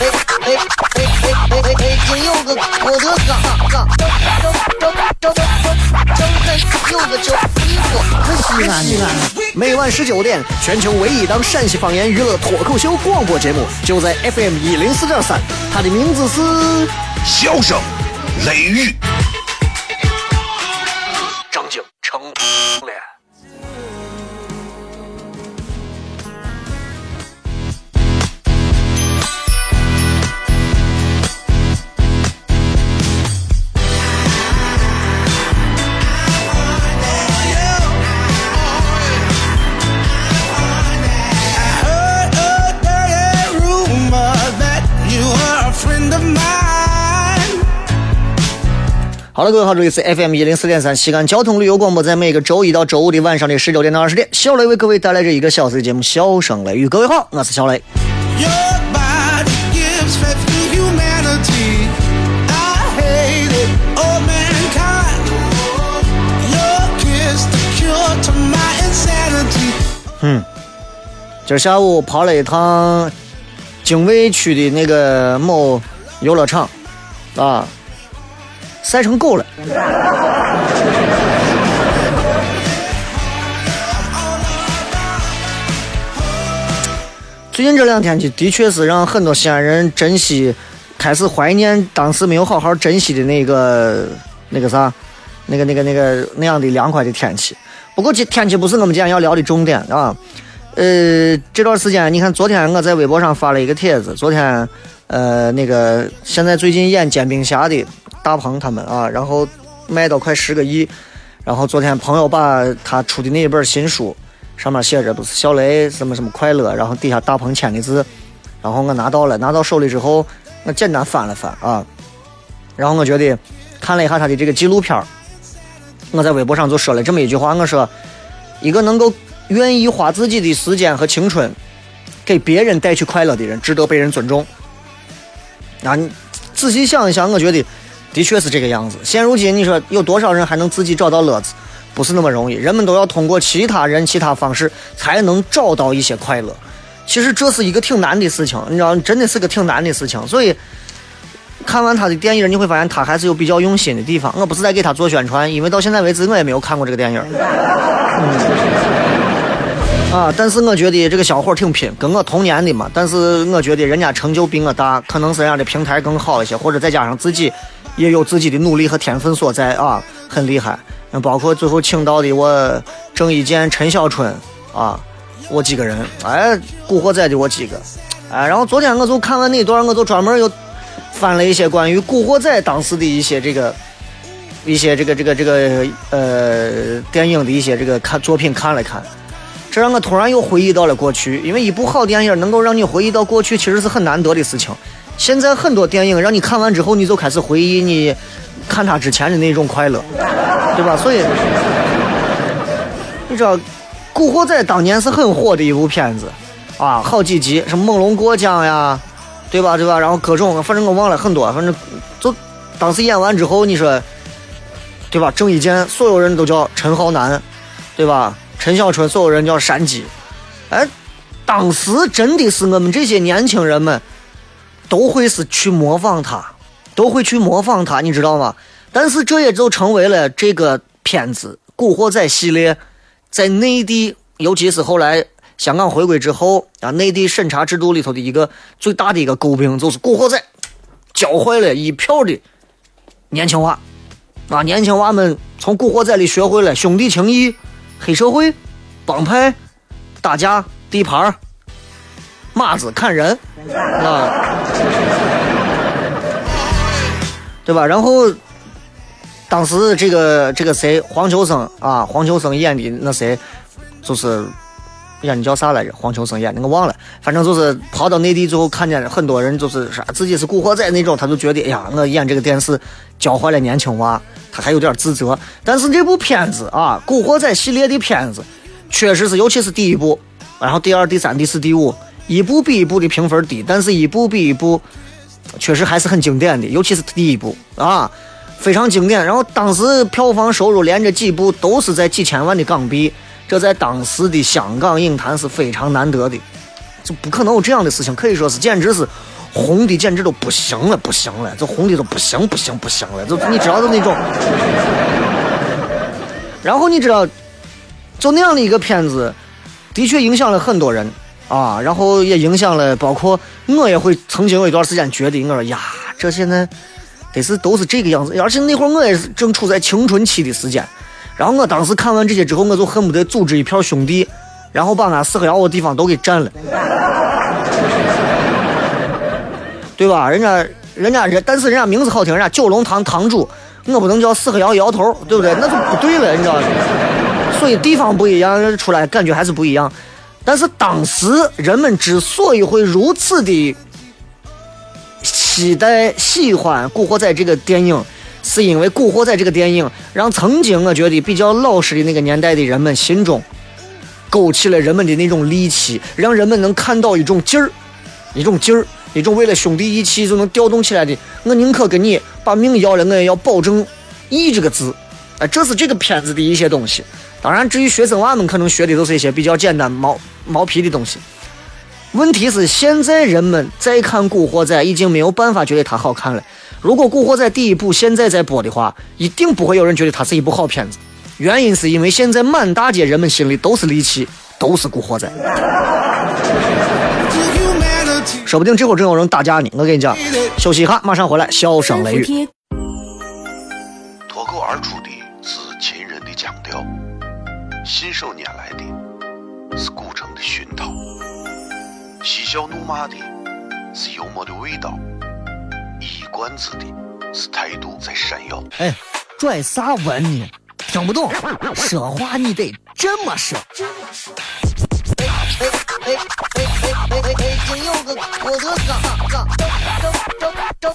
哎哎哎！北京有个郭德纲，张张张张张有个叫李波，可西安的。每晚十九点，全球唯一档陕西方言娱乐脱口秀广播节目，就在 FM 一零四点三。它的名字是《笑声雷雨》。好了，各位好，这里是 FM 一零四点三西安交通旅游广播，在每个周一到周五的晚上的十九点到二十点，小雷为各位带来这一个小时的节目《笑声雷雨》。各位好，我是小雷。嗯，今儿下午跑了一趟泾渭区的那个某游乐场，啊。晒成狗了。最近这两天的的确是让很多西安人珍惜，开始怀念当时没有好好珍惜的那个那个啥，那个那个那个那样的凉快的天气。不过这天气不是我们今天要聊的重点啊。呃，这段时间你看，昨天我在微博上发了一个帖子，昨天呃那个现在最近演《煎饼侠》的。大鹏他们啊，然后卖到快十个亿，然后昨天朋友把他出的那一本新书，上面写着不是小雷什么什么快乐，然后底下大鹏签的字，然后我拿到了，拿到手里之后，我简单翻了翻啊，然后我觉得看了一下他的这个纪录片我在微博上就说了这么一句话，我说一个能够愿意花自己的时间和青春给别人带去快乐的人，值得被人尊重。那你仔细想一想，我觉得。的确是这个样子。现如今，你说有多少人还能自己找到乐子？不是那么容易。人们都要通过其他人、其他方式才能找到一些快乐。其实这是一个挺难的事情，你知道，真的是个挺难的事情。所以看完他的电影，你会发现他还是有比较用心的地方。我不是在给他做宣传，因为到现在为止我也没有看过这个电影。啊！但是我觉得这个小伙挺拼，跟我同年的嘛。但是我觉得人家成就比我大，可能是人家的平台更好一些，或者再加上自己。也有自己的努力和天分所在啊，很厉害。包括最后请到的我郑伊健、陈小春啊，我几个人，哎，古惑仔的我几个，哎，然后昨天我就看完那段，我就专门又翻了一些关于古惑仔当时的一些这个一些这个这个这个呃电影的一些这个看作品看了看，这让我突然又回忆到了过去，因为一部好电影能够让你回忆到过去，其实是很难得的事情。现在很多电影让你看完之后，你就开始回忆你看他之前的那种快乐，对吧？所以你知道，《古惑仔》当年是很火的一部片子啊，好几集，什么猛龙过江呀，对吧？对吧？然后各种，反正我忘了很多，反正就当时演完之后，你说对吧？郑伊健所有人都叫陈浩南，对吧？陈小春所有人叫山鸡，哎，当时真的是我们这些年轻人们。都会是去模仿他，都会去模仿他，你知道吗？但是这也就成为了这个片子《古惑仔》系列在内地，尤其是后来香港回归之后啊，内地审查制度里头的一个最大的一个诟病，就是《古惑仔》教坏了一票的年轻娃啊，年轻娃们从《古惑仔》里学会了兄弟情谊、黑社会、帮派、打架、地盘马子砍人啊，对吧？然后当时这个这个谁，黄秋生啊，黄秋生演的那谁，就是演的叫啥来着？黄秋生演的我忘了，反正就是跑到内地之后，看见很多人就是啥自己是古惑仔那种，他就觉得哎呀，我演这个电视教坏了年轻娃，他还有点自责。但是这部片子啊，古惑仔系列的片子。确实是，尤其是第一部，然后第二、第三、第四、第五，一部比一部的评分低，但是一部比一部确实还是很经典的，尤其是第一部啊，非常经典。然后当时票房收入连着几部都是在几千万的港币，这在当时的香港影坛是非常难得的，就不可能有这样的事情，可以说是简直是红的简直都不行了，不行了，这红的都不行不行不行了，就你知道的那种。然后你知道，就那样的一个片子，的确影响了很多人啊，然后也影响了，包括我也会曾经有一段时间觉得，我说呀，这现在得是都是这个样子，而且那会儿我也是正处在青春期的时间，然后我当时看完这些之后，我就恨不得组织一票兄弟，然后把俺四合窑的地方都给占了，对吧？人家人家人，但是人家名字好听，人家九龙堂堂主。我不能叫四合窑摇头，对不对？那就不对了，你知道吗？所以地方不一样，出来感觉还是不一样。但是当时人们之所以会如此的期待、喜欢《古惑仔》这个电影，是因为《古惑仔》这个电影让曾经我觉得比较老实的那个年代的人们心中勾起了人们的那种戾气，让人们能看到一种劲儿，一种劲儿。一种为了兄弟义气就能调动起来的，我宁可跟你把命要了，我也要保证义这个字。哎，这是这个片子的一些东西。当然，至于学生娃们可能学的都是一些比较简单毛毛皮的东西。问题是现在人们再看《古惑仔》，已经没有办法觉得它好看了。如果《古惑仔》第一部现在在播的话，一定不会有人觉得它是一部好片子。原因是因为现在满大街人们心里都是戾气，都是《古惑仔》。说不定这会儿正有人打架呢。我跟你讲，休息一下，马上回来。笑声雷雨，脱口而出的是秦人的腔调，信手拈来的是古城的熏陶，嬉笑怒骂的是幽默的味道，一冠子的是态度在闪耀。哎，拽啥文呢？听不懂，说话你得这么说。哎哎哎哎哎！北京有个郭德纲，张张张张张张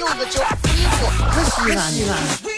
有个叫。西安西安，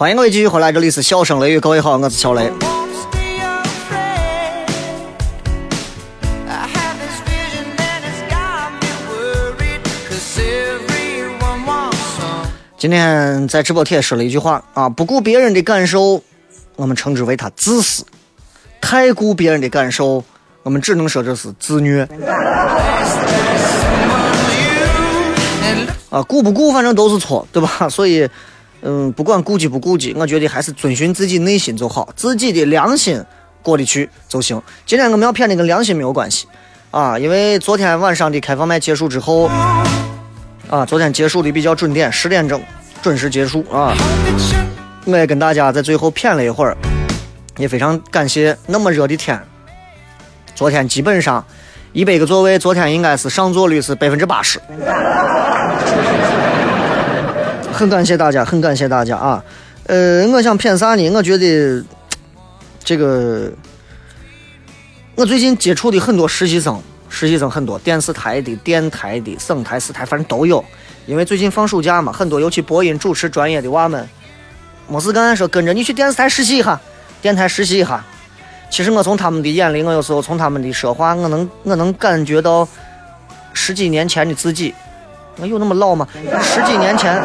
欢迎各位继续回来，这里是笑声雷雨，各位好，我是小雷。今天在直播贴说了一句话啊，不顾别人的感受，我们称之为他自私；太顾别人的感受，我们只能说这是自虐。啊，顾不顾反正都是错，对吧？所以。嗯，不管顾及不顾及，我觉得还是遵循自己内心就好，自己的良心过得去就行。今天我们要骗的跟良心没有关系啊，因为昨天晚上的开放麦结束之后，啊，昨天结束的比较准点，十点钟准时结束啊。我也跟大家在最后骗了一会儿，也非常感谢那么热的天，昨天基本上一百个座位，昨天应该是上座率是百分之八十。很感谢大家，很感谢大家啊！呃，我想骗啥呢？我觉得这个，我最近接触的很多实习生，实习生很多，电视台的、电台的、省台、市台，反正都有。因为最近放暑假嘛，很多尤其播音主持专业的娃们，没事干说跟着你去电视台实习一下，电台实习一下。其实我从他们的眼里，我有时候从他们的说话，我能我能感觉到十几年前的自己。我有那么老吗？十几年前，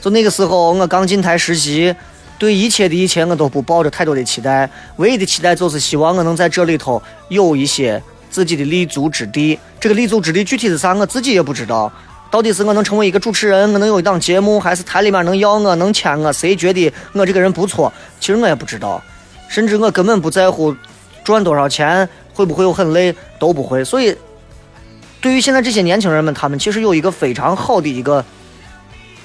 就那个时候，我刚进台实习，对一切的一切我都不抱着太多的期待，唯一的期待就是希望我能在这里头有一些自己的立足之地。这个立足之地具体是啥，我自己也不知道。到底是我能成为一个主持人，我能有一档节目，还是台里面能要我，能签我？谁觉得我这个人不错？其实我也不知道，甚至我根本不在乎赚多少钱，会不会有很累，都不会。所以。对于现在这些年轻人们，他们其实有一个非常好的一个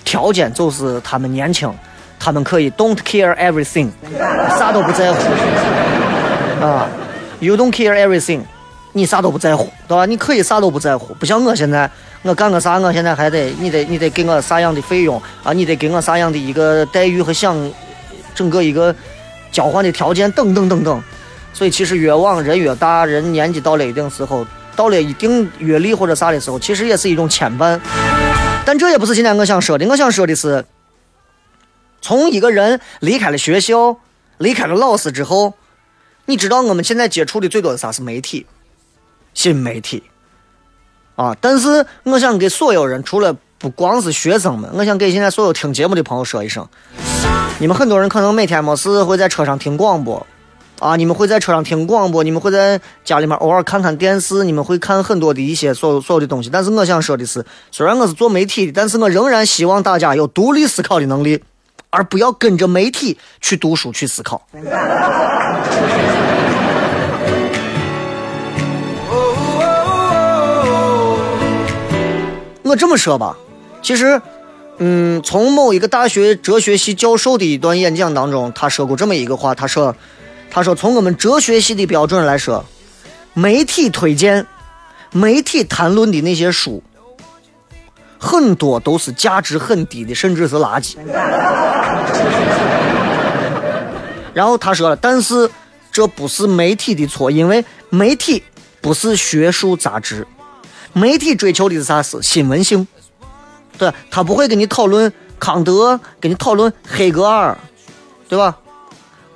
条件，就是他们年轻，他们可以 don't care everything，啥都不在乎啊，you don't care everything，你啥都不在乎，对吧？你可以啥都不在乎，不像我现在，我干个啥，我现在还得你得你得给我啥样的费用啊？你得给我啥样的一个待遇和享整个一个交换的条件等等等等。所以其实越往人越大，人年纪到了一定时候。到了一定阅历或者啥的时候，其实也是一种牵绊，但这也不是今天我想说的。我想说的是，从一个人离开了学校、离开了老师之后，你知道我们现在接触的最多的啥是媒体、新媒体啊。但是我想给所有人，除了不光是学生们，我想给现在所有听节目的朋友说一声：你们很多人可能每天没事会在车上听广播。啊！你们会在车上听广播，你们会在家里面偶尔看看电视，你们会看很多的一些所所有的东西。但是我想说的是，虽然我是做媒体的，但是我仍然希望大家有独立思考的能力，而不要跟着媒体去读书去思考。我这么说吧，其实，嗯，从某一个大学哲学系教授的一段演讲当中，他说过这么一个话，他说。他说：“从我们哲学系的标准来说，媒体推荐、媒体谈论的那些书，很多都是价值很低的，甚至是垃圾。”然后他说了：“但是这不是媒体的错，因为媒体不是学术杂志，媒体追求的是啥？是新闻性。对他不会跟你讨论康德，跟你讨论黑格尔，对吧？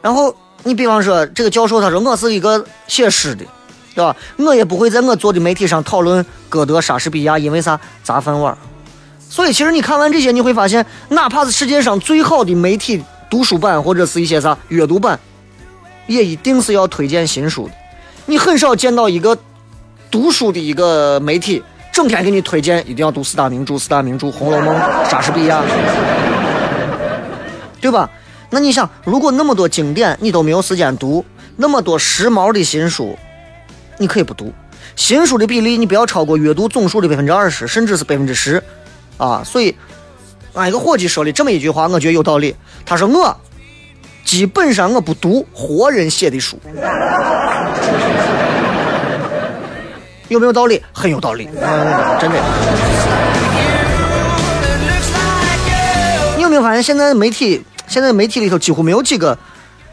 然后。”你比方说，这个教授他说我是一个写诗的，对吧？我也不会在我做的媒体上讨论歌德、莎士比亚，因为啥？砸饭碗。所以其实你看完这些，你会发现，哪怕是世界上最好的媒体读书版或者是一些啥阅读版，也一定是要推荐新书的。你很少见到一个读书的一个媒体，整天给你推荐一定要读四大名著、四大名著《红楼梦》、莎士比亚，对吧？那你想，如果那么多经典你都没有时间读，那么多时髦的新书，你可以不读。新书的比例你不要超过阅读总数的百分之二十，甚至是百分之十，啊！所以，俺一个伙计说了这么一句话，我觉得有道理。他说我基本上我不读活人写的书，有没有道理？很有道理，真的。你有没有发现现在媒体？现在媒体里头几乎没有几个，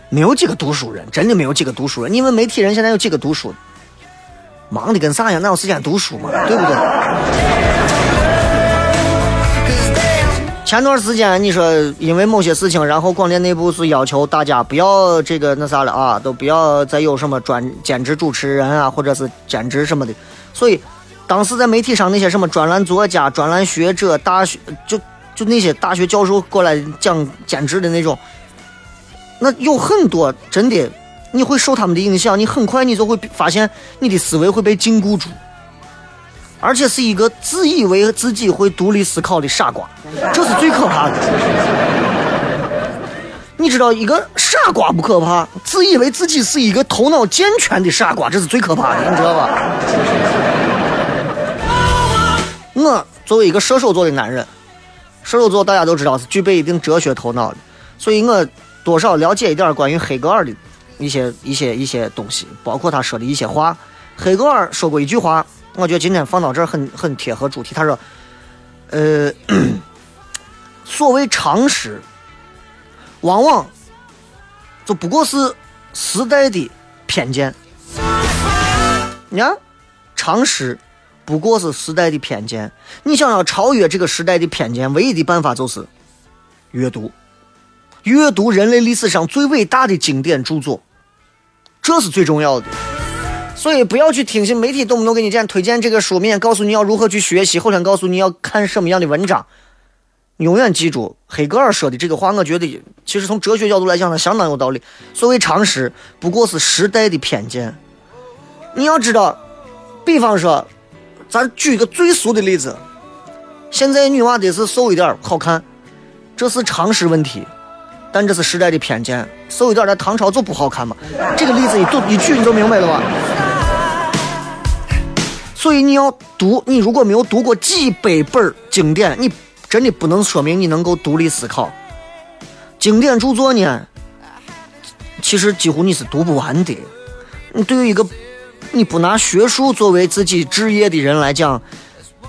没有几个读书人，真的没有几个读书人。你们媒体人现在有几个读书？忙的跟啥样？哪有时间读书嘛？对不对？前段时间你说因为某些事情，然后广电内部是要求大家不要这个那啥了啊，都不要再有什么专兼职主持人啊，或者是兼职什么的。所以当时在媒体上那些什么专栏作家、专栏学者、大学就。就那些大学教授过来讲兼职的那种，那有很多真的，你会受他们的影响，你很快你就会发现你的思维会被禁锢住，而且是一个自以为自己会独立思考的傻瓜，这是最可怕的。你知道，一个傻瓜不可怕，自以为自己是一个头脑健全的傻瓜，这是最可怕的，你知道吧？我作为一个射手座的男人。射手座大家都知道是具备一定哲学头脑的，所以我多少了解一点关于黑格尔的一些一些一些东西，包括他说的一些话。黑格尔说过一句话，我觉得今天放到这儿很 很贴合主题。他说：“呃，所谓常识，往往就不过是时代的偏见。你看，常识。”不过是时代的偏见。你想要超越这个时代的偏见，唯一的办法就是阅读，阅读人类历史上最伟大的经典著作，这是最重要的。所以不要去听信媒体动不动给你这样推荐这个书，明天告诉你要如何去学习，后天告诉你要看什么样的文章。永远记住黑格尔说的这个话，我觉得其实从哲学角度来讲，它相当有道理。所谓常识，不过是时代的偏见。你要知道，比方说。咱举一个最俗的例子，现在女娃得是瘦一点好看，这是常识问题，但这是时代的偏见。瘦一点在唐朝就不好看嘛？这个例子一举一举你就明白了吧？所以你要读，你如果没有读过几百本经典，你真的不能说明你能够独立思考。经典著作呢，其实几乎你是读不完的。你对于一个你不拿学术作为自己职业的人来讲，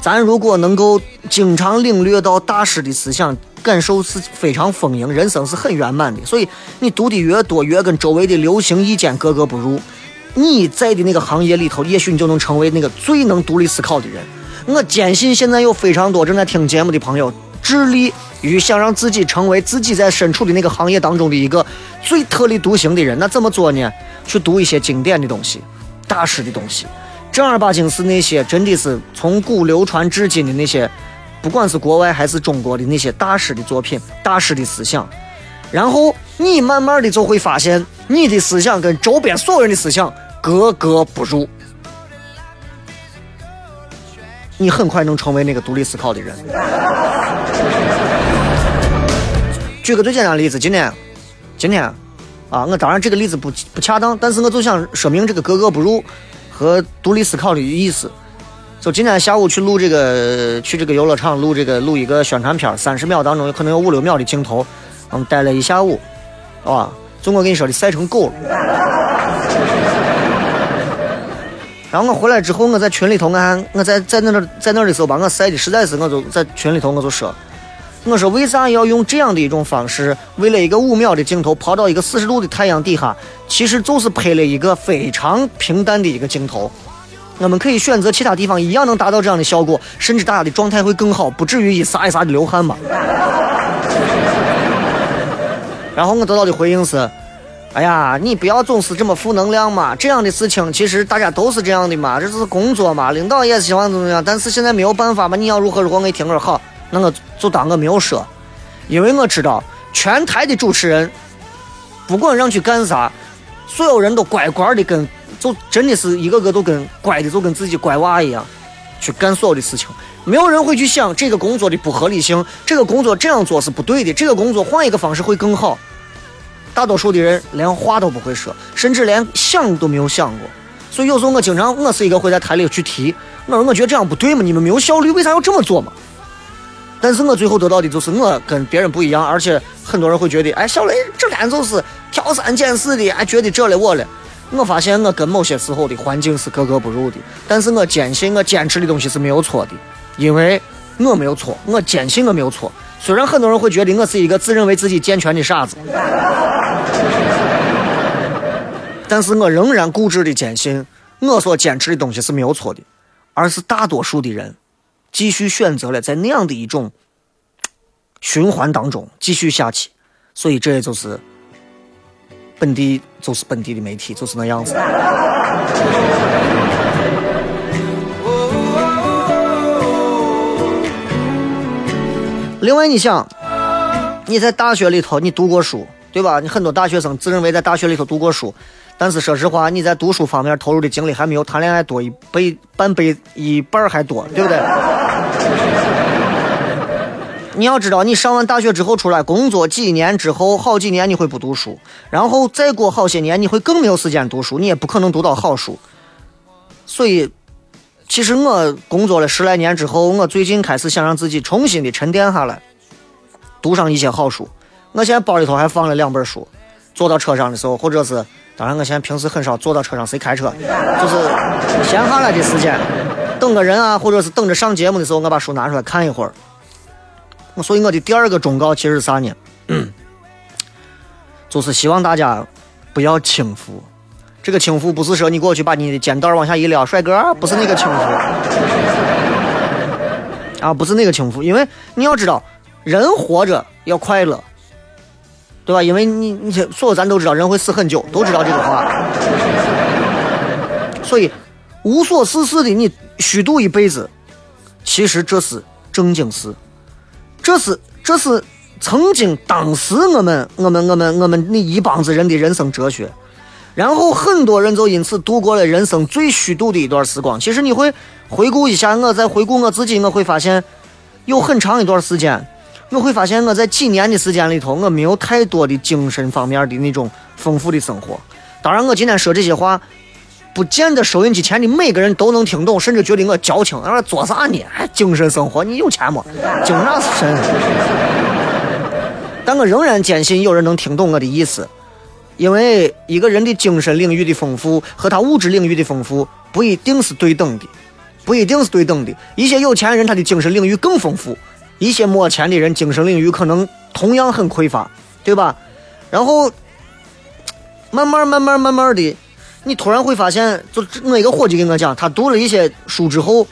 咱如果能够经常领略到大师的思想，感受是非常丰盈，人生是很圆满的。所以你读的越多，越跟周围的流行意见格格不入。你在的那个行业里头，也许你就能成为那个最能独立思考的人。我坚信现在有非常多正在听节目的朋友，致力于想让自己成为自己在身处的那个行业当中的一个最特立独行的人。那怎么做呢？去读一些经典的东西，大师的东西，正儿八经是那些真的是从古流传至今的那些，不管是国外还是中国的那些大师的作品、大师的思想。然后你慢慢的就会发现，你的思想跟周边所有人的思想格格不入，你很快能成为那个独立思考的人。举个最简单的例子，今天，今天，啊，我当然这个例子不不恰当，但是我就想说明这个格格不入和独立思考的意思。就今天下午去录这个，去这个游乐场录这个录一个宣传片，三十秒当中有可能有五六秒的镜头。我们待了一下午，啊，就我跟你说的晒成狗了。然后我回来之后，我在群里头，我还我在在那那在那的时候把我晒的实在是，我就在群里头我就说，我说为啥要用这样的一种方式，为了一个五秒的镜头跑到一个四十度的太阳底下，其实就是拍了一个非常平淡的一个镜头。我们可以选择其他地方，一样能达到这样的效果，甚至大家的状态会更好，不至于一撒一撒的流汗嘛。然后我得到的回应是：“哎呀，你不要总是这么负能量嘛！这样的事情其实大家都是这样的嘛，这是工作嘛，领导也希望怎么样，但是现在没有办法嘛。你要如何如何，我一听我说好，那我就当我没有说，因为我知道全台的主持人不管让去干啥，所有人都乖乖的，跟就真的是一个个都跟乖的，就跟自己乖娃一样去干所有的事情。”没有人会去想这个工作的不合理性，这个工作这样做是不对的，这个工作换一个方式会更好。大多数的人连话都不会说，甚至连想都没有想过。所以有时候我经常，我是一个会在台里去提，我说我觉得这样不对嘛，你们没有效率，为啥要这么做嘛？但是我最后得到的就是我跟别人不一样，而且很多人会觉得，哎，小雷这天就是挑三拣四的，哎，觉得这了我了。我发现我跟某些时候的环境是格格不入的，但是我坚信我坚持的东西是没有错的。因为我没有错，我坚信我没有错。虽然很多人会觉得我是一个自认为自己健全的傻子，但是我仍然固执的坚信我所坚持的东西是没有错的，而是大多数的人继续选择了在那样的一种循环当中继续下去。所以这也就是本地，就是本地的媒体就是那样子。另外，你想，你在大学里头你读过书，对吧？你很多大学生自认为在大学里头读过书，但是说实话，你在读书方面投入的精力还没有谈恋爱多一倍半倍一半还多，对不对？你要知道，你上完大学之后出来工作几年之后，好几年你会不读书，然后再过好些年你会更没有时间读书，你也不可能读到好书。所以。其实我工作了十来年之后，我最近开始想让自己重新的沉淀下来，读上一些好书。我现在包里头还放了两本书，坐到车上的时候，或者是，当然我现在平时很少坐到车上，谁开车？就是闲下来的时间，等个人啊，或者是等着上节目的时候，我把书拿出来看一会儿。我所以我的第二个忠告其实是啥呢？就是希望大家不要轻浮。这个轻浮不是说你过去把你的肩带往下一撩，帅哥，不是那个轻浮 啊，不是那个轻浮，因为你要知道，人活着要快乐，对吧？因为你你所有咱都知道，人会死很久，都知道这个话，所以无所事事的你虚度一辈子，其实这是正经事，这是这是曾经当时我们我们我们我们那一帮子人的人生哲学。然后很多人就因此度过了人生最虚度的一段时光。其实你会回顾一下，我在回顾我自己，我会发现有很长一段时间，我会发现我在几年的时间里头，我没有太多的精神方面的那种丰富的生活。当然，我今天说这些话，不见得收音机前的每个人都能听懂，甚至觉得我矫情。说做啥呢？还精神生活？你有钱没？精啥神？但我仍然坚信有人能听懂我的意思，因为一个人的精神领域的丰富和他物质领域的丰富不一定是对等的，不一定是对等的。一些有钱人他的精神领域更丰富，一些没钱的人精神领域可能同样很匮乏，对吧？然后慢慢慢慢慢慢的，你突然会发现，就我一个伙计跟我讲，他读了一些书之后，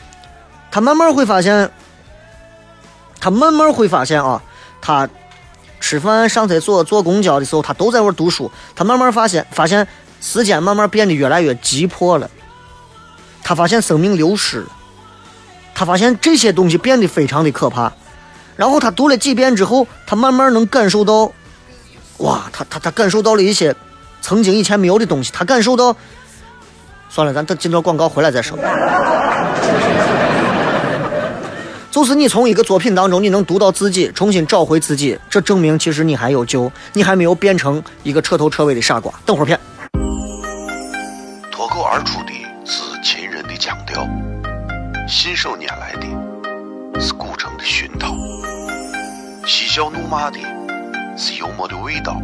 他慢慢会发现，他慢慢会发现啊，他。吃饭、上厕所、坐公交的时候，他都在玩读书。他慢慢发现，发现时间慢慢变得越来越急迫了。他发现生命流失，他发现这些东西变得非常的可怕。然后他读了几遍之后，他慢慢能感受到，哇，他他他感受到了一些曾经以前没有的东西。他感受到，算了，咱等进段广告回来再说。就是你从一个作品当中，你能读到自己，重新找回自己，这证明其实你还有救，你还没有变成一个彻头彻尾的傻瓜。等会儿片。脱口而出的是秦人的腔调，信手拈来的是古城的熏陶，嬉笑怒骂的是幽默的味道，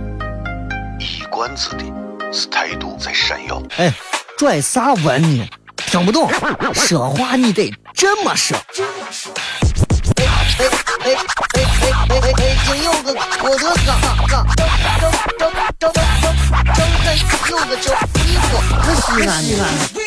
一冠子的是态度在闪耀。哎，拽啥文呢？听不懂，说话你得这么说。哎哎哎哎哎哎！北京有个郭德纲，张张张张张张张有个叫李波，西安西安。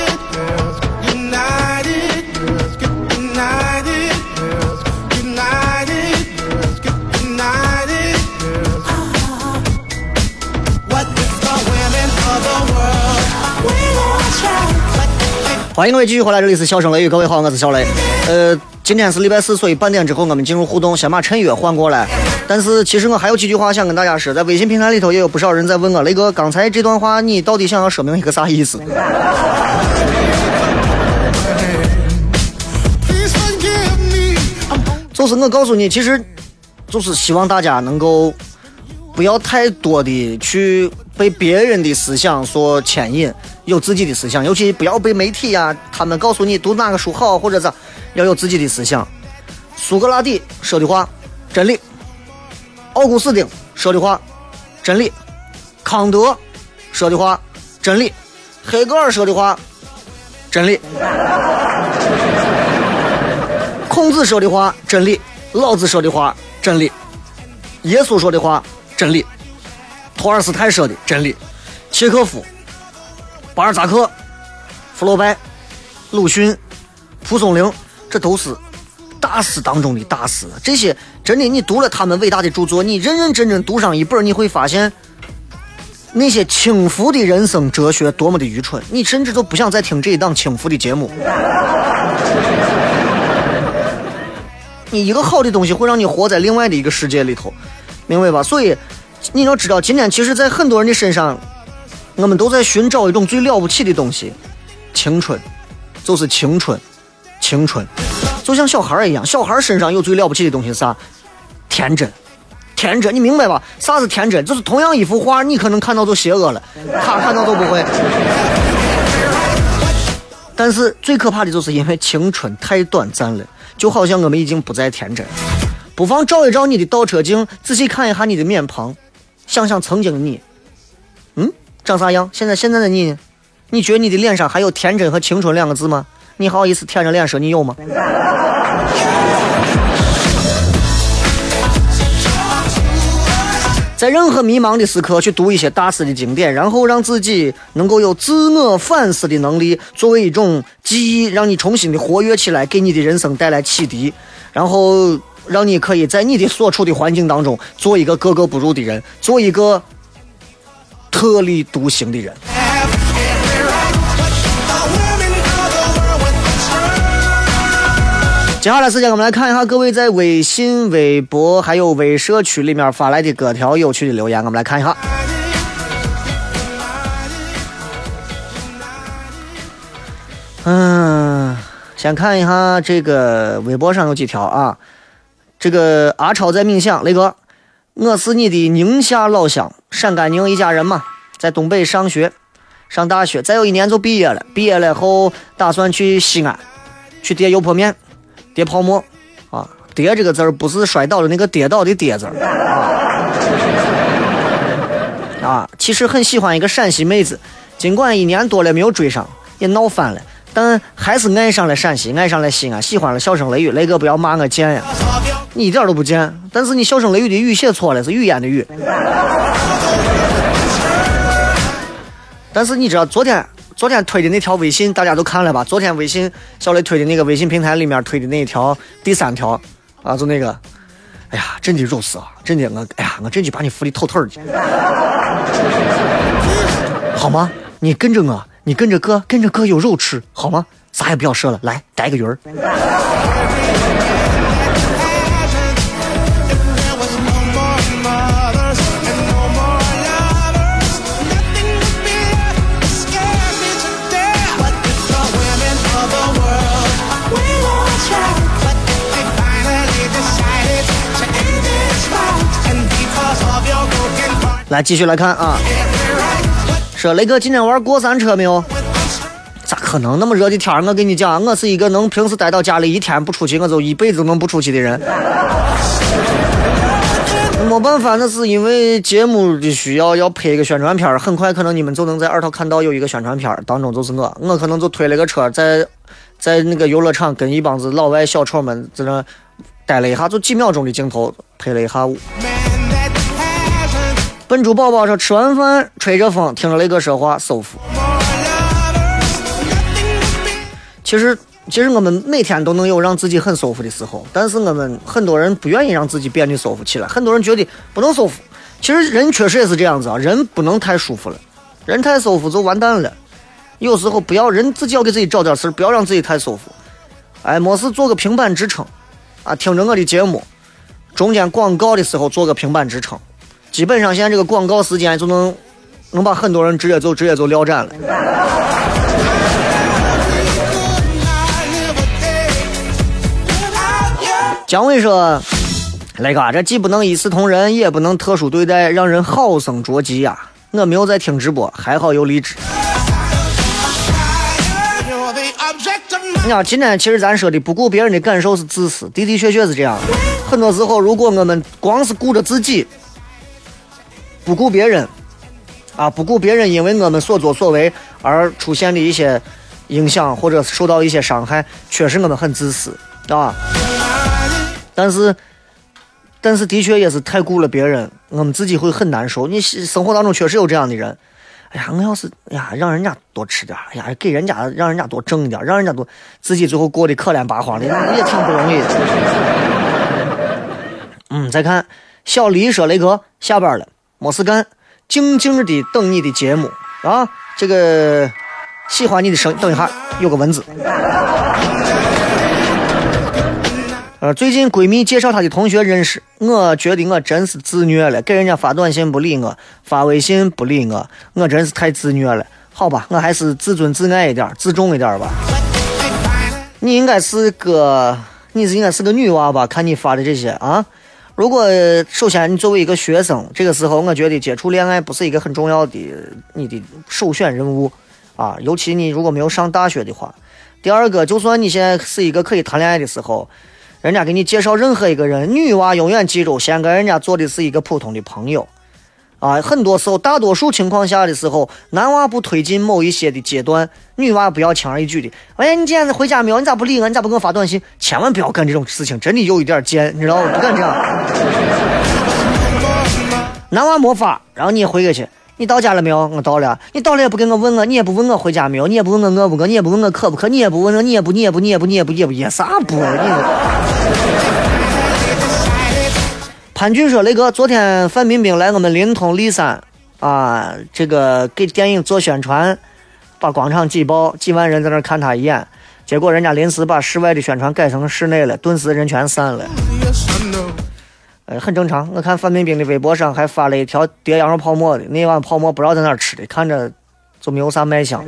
欢迎各位继续回来，这里是笑声雷雨，各位好，我是小雷。呃，今天是礼拜四，所以半点之后我们进入互动，先把陈悦换过来。但是其实我还有几句话想跟大家说，在微信平台里头也有不少人在问我，雷哥，刚才这段话你到底想要说明一个啥意思？就是我告诉你，其实就是希望大家能够不要太多的去被别人的思想所牵引。有自己的思想，尤其不要被媒体呀，他们告诉你读哪个书好，或者是要有自己的思想。苏格拉底说的话，真理；奥古斯丁说的话，真理；康德说的话，真理；黑格尔说的话，真理；孔子说的话，真理；老子说的话，真理；耶稣说的话，真理；托尔斯泰说的真理；契诃夫。巴尔扎克、福楼拜、鲁迅、蒲松龄，这都是大师当中的大师。这些真的，你读了他们伟大的著作，你认认真真读上一本，你会发现那些轻浮的人生哲学多么的愚蠢。你甚至都不想再听这一档轻浮的节目。你一个好的东西会让你活在另外的一个世界里头，明白吧？所以你要知道，今天其实，在很多人的身上。我们都在寻找一种最了不起的东西，青春，就是青春，青春，就像小孩一样，小孩身上有最了不起的东西啥？天真，天真，你明白吧？啥是天真？就是同样一幅画，你可能看到都邪恶了，他看到都不会。但是最可怕的就是因为青春太短暂了，就好像我们已经不再天真。不妨照一照你的倒车镜，仔细看一下你的面庞，想想曾经的你。嗯长啥样？现在现在的你，你觉得你的脸上还有天真和青春两个字吗？你好意思舔着脸说你有吗？在任何迷茫的时刻，去读一些大师的经典，然后让自己能够有自我反思的能力，作为一种记忆，让你重新的活跃起来，给你的人生带来启迪，然后让你可以在你的所处的环境当中做一个格格不入的人做一个特立独行的人。接下来时间我们来看一下各位在微信微博还有微社区里面发来的各条有趣的留言我们来看一下。嗯先看一下这个微博上有几条啊。这个阿超在冥想，雷哥，我是你的宁夏老乡，陕甘宁一家人嘛，在东北上学，上大学，再有一年就毕业了。毕业了后打算去西安，去叠油泼面，叠泡沫啊。叠这个字儿不是摔倒的那个跌倒的跌字 啊。啊，其实很喜欢一个陕西妹子，尽管一年多了没有追上，也闹翻了，但还是爱上了陕西，爱上了西安，喜欢了笑声雷雨。雷哥不要骂我贱呀，你一点都不贱，但是你笑声雷雨的雨写错了，是语言的语。但是你知道昨天昨天推的那条微信大家都看了吧？昨天微信小雷推的那个微信平台里面推的那一条第三条。啊，就那个，哎呀，真的肉丝啊，真的我，哎呀，我真的把你服的透透的，好吗？你跟着我，你跟着哥，跟着哥有肉吃，好吗？啥也不要说了，来，逮个鱼儿。来继续来看啊，说雷哥今天玩过山车没有？咋可能那么热的天我跟你讲，我是一个能平时待到家里一天不出去，我就一辈子能不出去的人。没办法，那是因为节目的需要，要拍一个宣传片很快可能你们就能在二套看到有一个宣传片当中就是我，我可能就推了个车，在在那个游乐场跟一帮子老外小丑们在那待了一下，就几秒钟的镜头，拍了一下午。笨猪宝宝说：“吃完饭吹着风，听着雷哥说话，舒服。”其实，其实我们每天都能有让自己很舒服的时候，但是我们很多人不愿意让自己变得舒服起来。很多人觉得不能舒服。其实人确实也是这样子啊，人不能太舒服了，人太舒服就完蛋了。有时候不要人自己要给自己找点事儿，不要让自己太舒服。哎，没事做个平板支撑啊，听着我的节目，中间广告的时候做个平板支撑。基本上现在这个广告时间就能能把很多人直接就直接就撂斩了。姜伟说：“雷哥，这既不能一视同仁，也不能特殊对待，让人好生着急呀。”我没有在听直播，还好有荔枝。你看，今天其实咱说的不顾别人的感受是自私，的的确确是这样。很多时候，如果我们光是顾着自己。不顾别人，啊，不顾别人因为我们所作所为而出现的一些影响或者受到一些伤害，确实我们很自私，啊。但是，但是的确也是太顾了别人，我们自己会很难受。你生活当中确实有这样的人，哎呀，我要是哎呀，让人家多吃点，哎呀，给人家让人家多挣一点，让人家多自己最后过得可怜巴巴的，也挺不容易的。嗯，再看小黎说：“雷哥下班了。”没事干，静静的等你的节目啊！这个喜欢你的声，等一下有个文字。呃，最近闺蜜介绍她的同学认识，我觉得我真是自虐了，给人家发短信不理我，发微信不理我，我真是太自虐了。好吧，我还是自尊自爱一点，自重一点吧。你应该是个，你是应该是个女娃吧？看你发的这些啊。如果首先你作为一个学生，这个时候我觉得接触恋爱不是一个很重要的你的首选任务啊，尤其你如果没有上大学的话。第二个，就算你现在是一个可以谈恋爱的时候，人家给你介绍任何一个人，女娃永远记住，先跟人家做的是一个普通的朋友。啊，很多时候，大多数情况下的时候，男娃不推进某一些的阶段，女娃不要轻而易举的。哎，你今天回家没有？你咋不理我？你咋不给我发短信？千万不要干这种事情，真的有一点贱，你知道吗？不敢这样。男娃没法，然后你回过去，你到家了没有？我到了。你到了也不给我问我，你也不问我回家没有？你也不问我饿不饿？你也不问我渴不渴？你也不问我，你也不，你也不，你也不，你也不，你也不，也啥不？你。潘俊说：“雷哥，昨天范冰冰来我们临潼骊山，啊，这个给电影做宣传，把广场挤爆，几万人在那看他演，结果人家临时把室外的宣传改成室内了，顿时人全散了。呃，很正常。我看范冰冰的微博上还发了一条叠羊肉泡馍的，那碗泡馍不知道在哪吃的，看着就没有啥卖相。”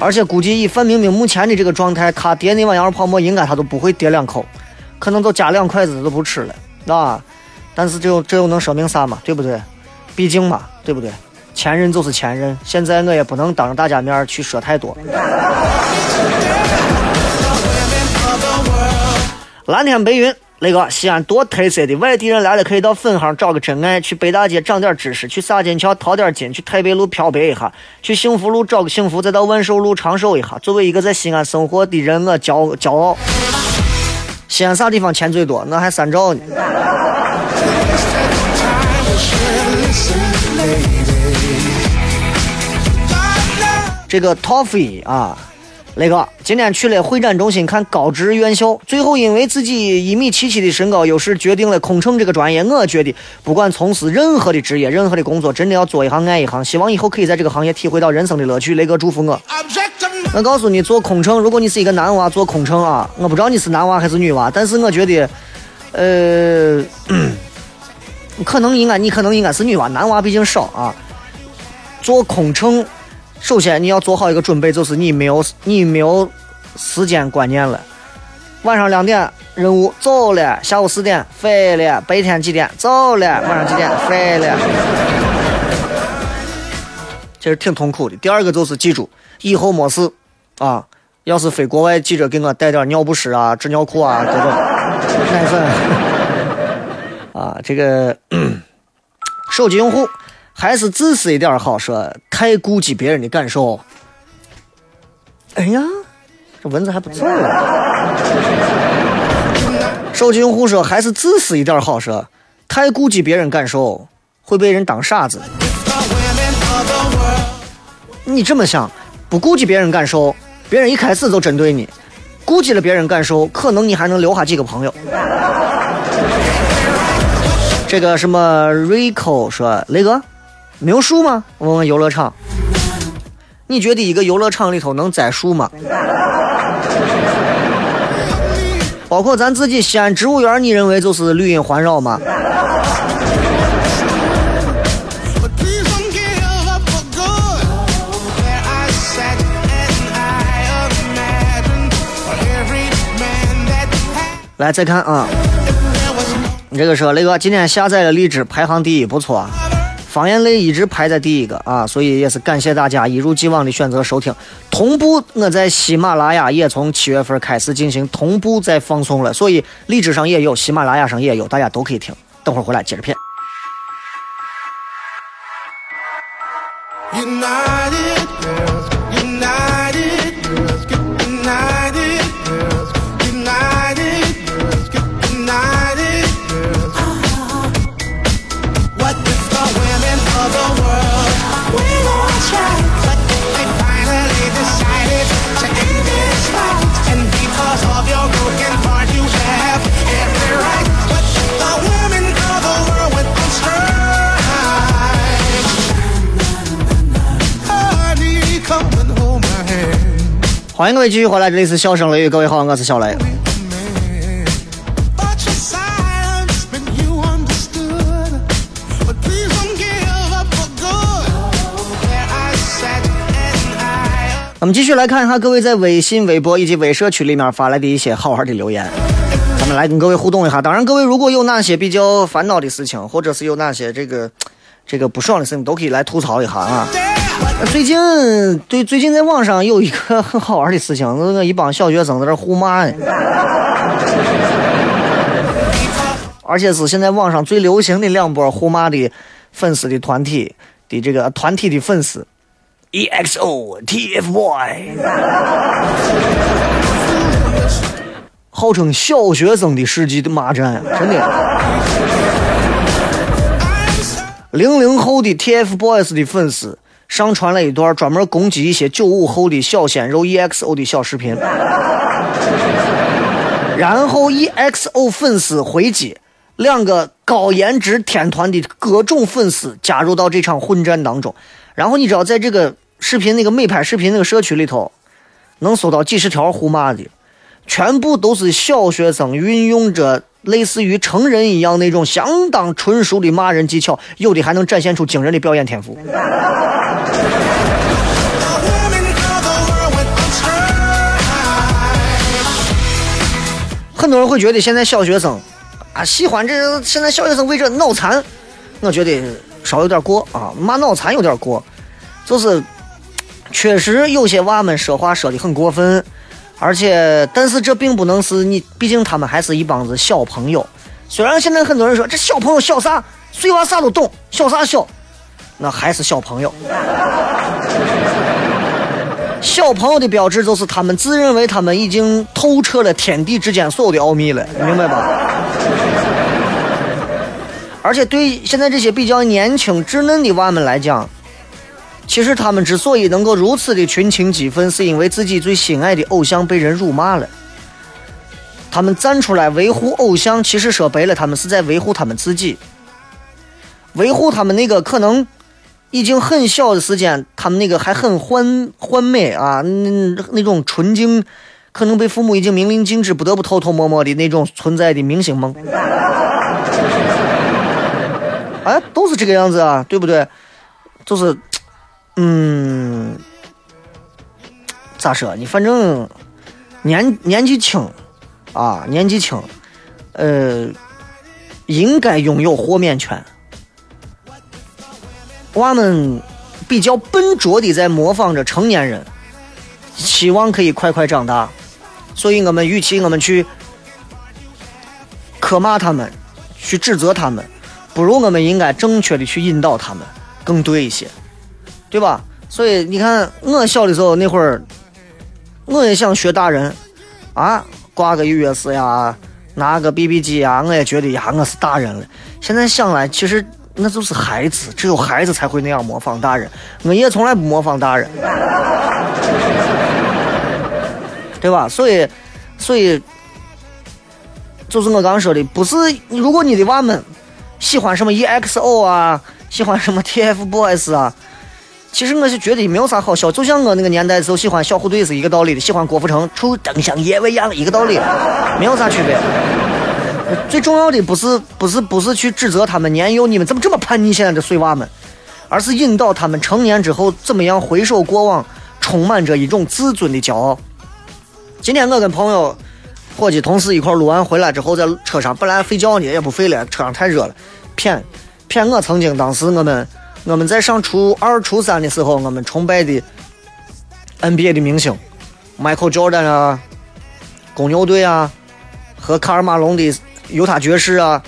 而且估计以范冰冰目前的这个状态，她叠那碗羊肉泡馍应该她都不会叠两口，可能都夹两筷子都不吃了，啊！但是这又这又能说明啥嘛？对不对？毕竟嘛，对不对？前任就是前任，现在我也不能当着大家面去说太多。蓝天白云。那个西安多特色的，外地人来了可以到粉行找个真爱，去北大街长点知识，去洒金桥淘点金，去太白路漂白一下，去幸福路找个幸福，再到万寿路长寿一下。作为一个在西安生活的人，我骄骄傲。西安啥地方钱最多？那还三兆呢。这个 Toffee 啊。那个今天去了会展中心看高职院校，最后因为自己一米七七的身高优势，决定了空乘这个专业。我觉得不管从事任何的职业、任何的工作，真的要做一行爱一行。希望以后可以在这个行业体会到人生的乐趣。雷哥祝福我。我告诉你，做空乘，如果你是一个男娃做空乘啊，我不知道你是男娃还是女娃，但是我觉得，呃，可能应该你可能应该是女娃，男娃毕竟少啊。做空乘。首先，你要做好一个准备，就是你没有你没有时间观念了。晚上两点任务走了，下午四点飞了，白天几点走了，晚上几点飞了，其实挺痛苦的。第二个就是记住，以后没事啊，要是飞国外，记者给我带点尿不湿啊、纸尿裤啊、各种奶粉啊。这个 手机用户。还是自私一点好，说太顾及别人的感受。哎呀，这蚊子还不错了。手机用户说还是自私一点好，说太顾及别人感受会被人当傻子。你这么想，不顾及别人感受，别人一开始就针对你；顾及了别人感受，可能你还能留下几个朋友。这个什么 Rico 说雷哥。没有树吗？问问游乐场。你觉得一个游乐场里头能栽树吗？包括咱自己西安植物园，你认为就是绿荫环绕吗？来再看啊，你这个说雷哥今天下载了荔枝，排行第一，不错。方言类一直排在第一个啊，所以也是感谢大家一如既往的选择收听。同步，我在喜马拉雅也从七月份开始进行同步在放送了，所以荔枝上也有，喜马拉雅上也有，大家都可以听。等会儿回来接着片。欢迎各位继续回来，这里是笑声雷雨，各位好，我是小雷。我们继续来看一下各位在微信、微博以及微社区里面发来的一些好玩的留言，咱们来跟各位互动一下。当然，各位如果有哪些比较烦恼的事情，或者是有哪些这个这个不爽的事情，都可以来吐槽一下啊。最近，对，最近在网上有一个很好玩的事情，那个一帮小学生在这互骂呢，而且是现在网上最流行的两波互骂的粉丝的团体的这个团体的粉丝，EXO、TFBOY，号称小学生的世纪的骂战，真的。零零后的 TFBOYS 的粉丝。上传了一段专门攻击一些九五后的小鲜肉 EXO 的小视频，然后 EXO 粉丝回击，两个高颜值天团的各种粉丝加入到这场混战当中。然后你知道，在这个视频那个美拍视频那个社区里头，能搜到几十条互骂的，全部都是小学生运用着类似于成人一样那种相当纯熟的骂人技巧，有的还能展现出惊人的表演天赋。很多人会觉得现在小学生啊喜欢这，现在小学生为这脑残，我觉得稍微有点过啊，骂脑残有点过，就是确实有些娃们说话说的很过分。而且但是这并不能是你，毕竟他们还是一帮子小朋友。虽然现在很多人说这小朋友小啥，碎娃啥都懂，小啥小，那还是小朋友。小朋友的标志就是他们自认为他们已经透彻了天地之间所有的奥秘了，明白吧？而且对现在这些比较年轻稚嫩的娃们来讲，其实他们之所以能够如此的群情激愤，是因为自己最心爱的偶像被人辱骂了。他们站出来维护偶像，其实说白了，他们是在维护他们自己，维护他们那个可能。已经很小的时间，他们那个还很欢欢美啊，那那种纯净，可能被父母已经明令禁止，不得不偷偷摸摸的那种存在的明星梦。哎，都是这个样子啊，对不对？就是，嗯，咋说？你反正年年纪轻啊，年纪轻，呃，应该拥有豁免权。娃们比较笨拙的在模仿着成年人，希望可以快快长大，所以我们与其我们去苛骂他们，去指责他们，不如我们应该正确的去引导他们，更对一些，对吧？所以你看，我小的时候那会儿，我也想学大人，啊，挂个 US 呀，拿个 BB 机呀，我也觉得呀，我是大人了。现在想来，其实。那就是孩子，只有孩子才会那样模仿大人。我也从来不模仿大人，对吧？所以，所以，就是我刚说的，不是如果你的娃们喜欢什么 EXO 啊，喜欢什么 TFBOYS 啊，其实我是觉得没有啥好笑。就像我那个年代的时候喜欢小虎队是一个道理的，喜欢郭富城出灯香夜未央一个道理，没有啥区别。最重要的不是不是不是去指责他们年幼，你们怎么这么叛逆？现在的碎娃们，而是引导他们成年之后怎么样回首过往，充满着一种自尊的骄傲。今天我跟朋友、伙计、同事一块录完回来之后，在车上本来睡觉呢，也不睡了，车上太热了，骗骗我曾经当时我们我们在上初二、初三的时候，我们崇拜的 NBA 的明星，Michael Jordan 啊，公牛队啊，和卡尔马龙的。犹他爵士啊，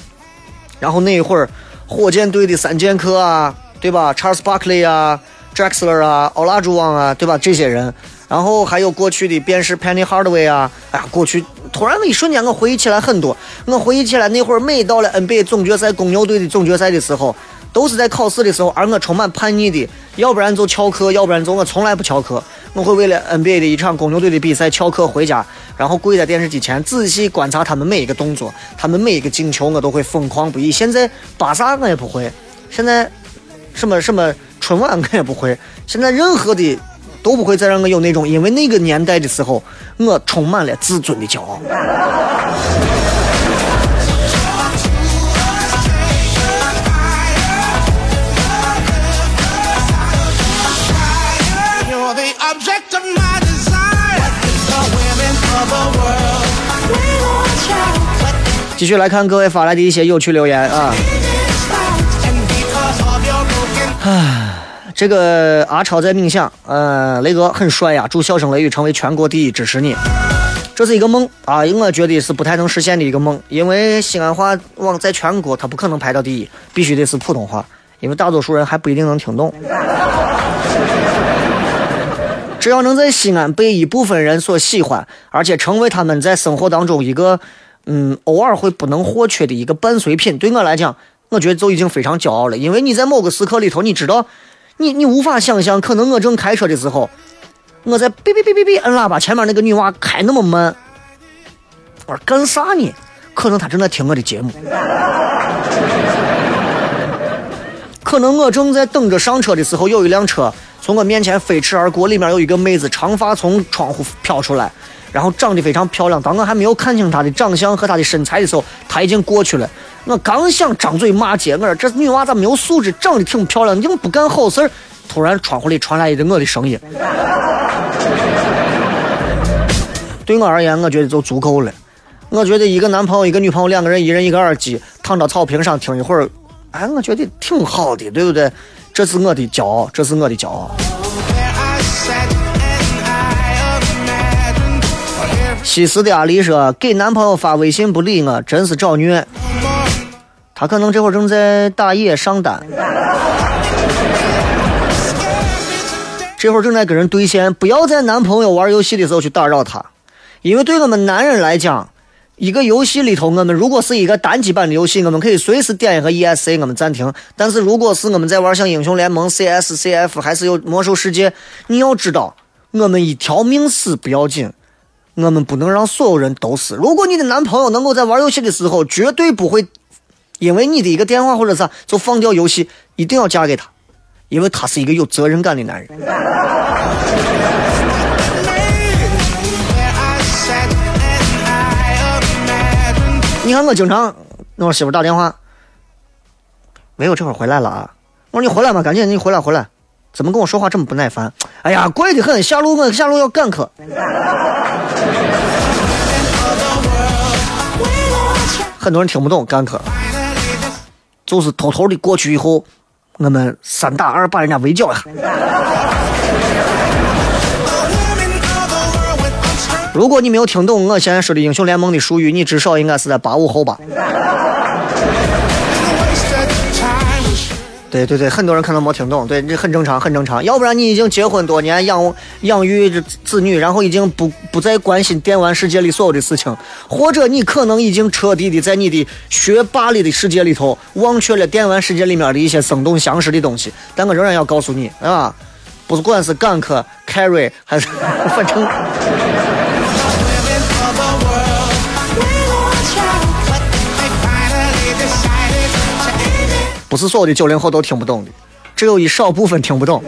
然后那一会儿，火箭队的三剑客啊，对吧？Charles Barkley 啊，Drexler 啊，奥拉朱旺啊，对吧？这些人，然后还有过去的便是 Penny Hardaway 啊，哎呀，过去突然的一瞬间，我回忆起来很多。我回忆起来那会儿，每到了 NBA 总决赛、公牛队的总决赛的时候，都是在考试的时候，而我充满叛逆的，要不然就翘课，要不然就我从来不翘课。我会为了 NBA 的一场公牛队的比赛翘课回家，然后跪在电视机前仔细观察他们每一个动作，他们每一个进球，我都会疯狂不已。现在巴萨我也不会，现在什么什么春晚我也不会，现在任何的都不会再让我有那种，因为那个年代的时候，我充满了自尊的骄傲。继续来看各位发来的一些有趣留言啊！啊，这个阿超在冥想，呃，雷哥很帅呀，祝笑声雷雨成为全国第一，支持你。这是一个梦啊，我觉得是不太能实现的一个梦，因为西安话往在全国它不可能排到第一，必须得是普通话，因为大多数人还不一定能听懂。只要能在西安被一部分人所喜欢，而且成为他们在生活当中一个。嗯，偶尔会不能或缺的一个伴随品，对我来讲，我觉得就已经非常骄傲了。因为你在某个时刻里头，你知道，你你无法想象，可能我正开车的时候，我在哔哔哔哔哔摁喇叭，前面那个女娃开那么慢，我说干啥呢？可能她正在听我的节目。可能我正在等着上车的时候，有一辆车从我面前飞驰而过，里面有一个妹子，长发从窗户飘出来。然后长得非常漂亮，当我还没有看清她的长相和她的身材的时候，她已经过去了。我刚想张嘴骂街，我说这女娃咋没有素质，长得挺漂亮，你怎么不干好事？突然窗户里传来一个我的声音，对我而言，我觉得就足够了。我觉得一个男朋友一个女朋友两个人一人一个耳机，躺到草坪上听一会儿，哎，我觉得挺好的，对不对？这是我的骄傲，这是我的骄傲。西施的阿丽说：“给男朋友发微信不理我，真是找虐。他可能这会儿正在打野上单，这会儿正在跟人对线。不要在男朋友玩游戏的时候去打扰他，因为对我们男人来讲。”一个游戏里头，我们如果是一个单机版的游戏，我们可以随时点一个 ESC，我们暂停。但是如果是我们在玩像英雄联盟、CS、CF，还是有魔兽世界，你要知道，我们一条命死不要紧，我们不能让所有人都死。如果你的男朋友能够在玩游戏的时候，绝对不会因为你的一个电话或者啥就放掉游戏，一定要嫁给他，因为他是一个有责任感的男人。你看我经常，我媳妇打电话，没有这会儿回来了啊！我说你回来嘛，赶紧你回来回来，怎么跟我说话这么不耐烦？哎呀，怪的很，下路我下路要赶课。很多人听不懂赶课，就是偷偷的过去以后，我们三打二把人家围剿一下。如果你没有听懂我现在说的英雄联盟的术语，你至少应该是在八五后吧？对对对，很多人可能没听懂，对，这很正常，很正常。要不然你已经结婚多年，养养育这子女，然后已经不不再关心电玩世界里所有的事情，或者你可能已经彻底的在你的学霸里的世界里头忘却了电玩世界里面的一些生动详实的东西。但我仍然要告诉你，啊，不管是 gank、carry 还是 反正。不是所有的九零后都听不懂的，只有一少部分听不懂，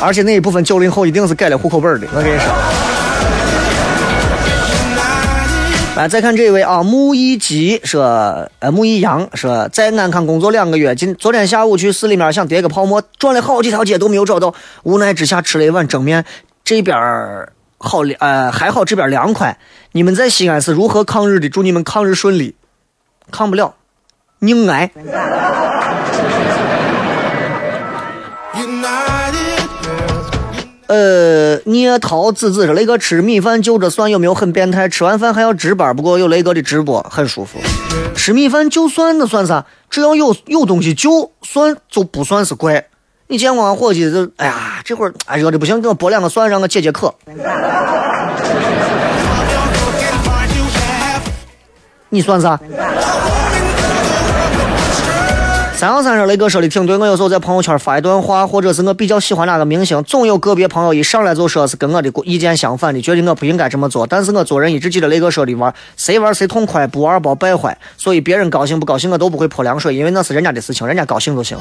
而且那一部分九零后一定是改了户口本的。我跟你说，来再看这位啊，木一吉说，呃，木一阳说，在安康工作两个月，今昨天下午去市里面想叠个泡沫，转了好几条街都没有找到，无奈之下吃了一碗蒸面。这边好凉，呃，还好这边凉快。你们在西安是如何抗日的？祝你们抗日顺利。抗不了，硬挨。呃，聂桃子子说：“雷哥吃米饭就着蒜有没有很变态？吃完饭还要值班，不过有雷哥的直播很舒服。吃米饭就蒜那算啥？只要有有东西就蒜就不算是怪。你见过俺伙计这？哎呀，这会儿哎热的不行，给我剥两个蒜让我解解渴。你算啥？”三幺三说雷哥说的挺对，我有时候在朋友圈发一段话，或者是我比较喜欢哪个明星，总有个别朋友一上来就说是跟我的意见相反的，觉得我不应该这么做。但是我做人一直记得雷哥说的玩，谁玩谁痛快，不玩包败坏。所以别人高兴不高兴我都不会泼凉水，因为那是人家的事情，人家高兴就行。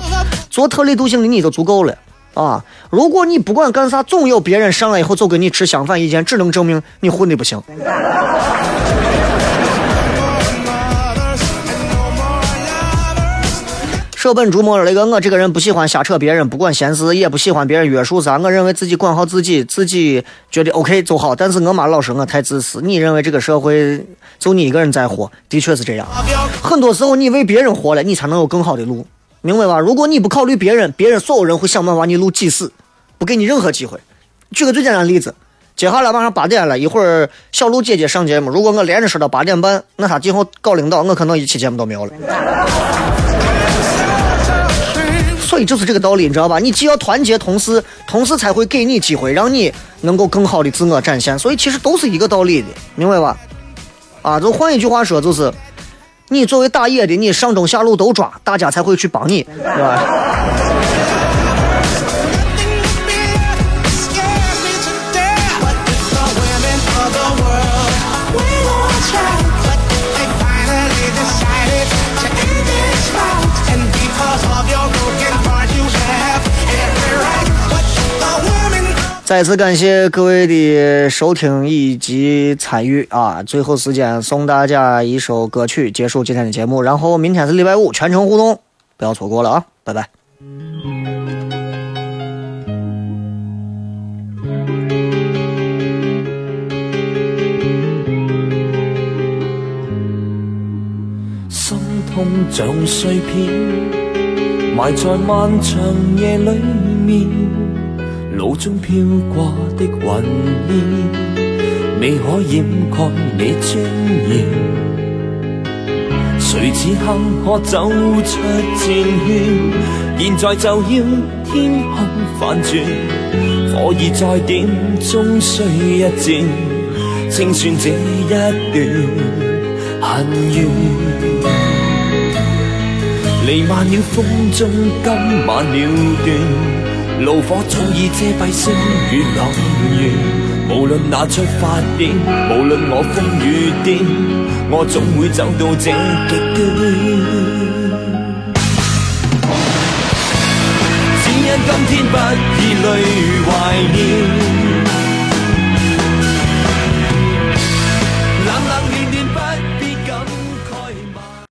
做特立独行的你就足够了啊！如果你不管干啥，总有别人上来以后就跟你持相反意见，只能证明你混的不行。舍本逐末，那个我这个人不喜欢瞎扯别人，不管闲事，也不喜欢别人约束啥。我认为自己管好自己，自己觉得 OK 就好。但是我妈老说我太自私。你认为这个社会就你一个人在活，的确是这样。很多时候你为别人活了，你才能有更好的路，明白吧？如果你不考虑别人，别人所有人会想办法把你路挤死，不给你任何机会。举个最简单的例子，接下来晚上八点了，一会儿小鹿姐姐上节目，如果我连着说到八点半，那她今后搞领导，我可能一期节目都没有了。所以就是这个道理，你知道吧？你既要团结同事，同事才会给你机会，让你能够更好的自我展现。所以其实都是一个道理的，明白吧？啊，就换一句话说，就是你作为打野的，你上中下路都抓，大家才会去帮你，对吧？再次感谢各位的收听以及参与啊，最后时间送大家一首歌曲，结束今天的节目，然后明天是礼拜五，全程互动，不要错过了啊，拜拜。心痛像碎片。埋在漫长夜里面。路中飘过的云烟，未可掩盖你尊严。谁此刻可走出战圈？现在就要天空反转，火已再点，终需一战，清算这一段恨怨。弥漫了风中，今晚了断，怒火早已遮蔽星与月，无论那出发点，无论我风雨颠，我总会走到这极端。只因今天不以泪怀念。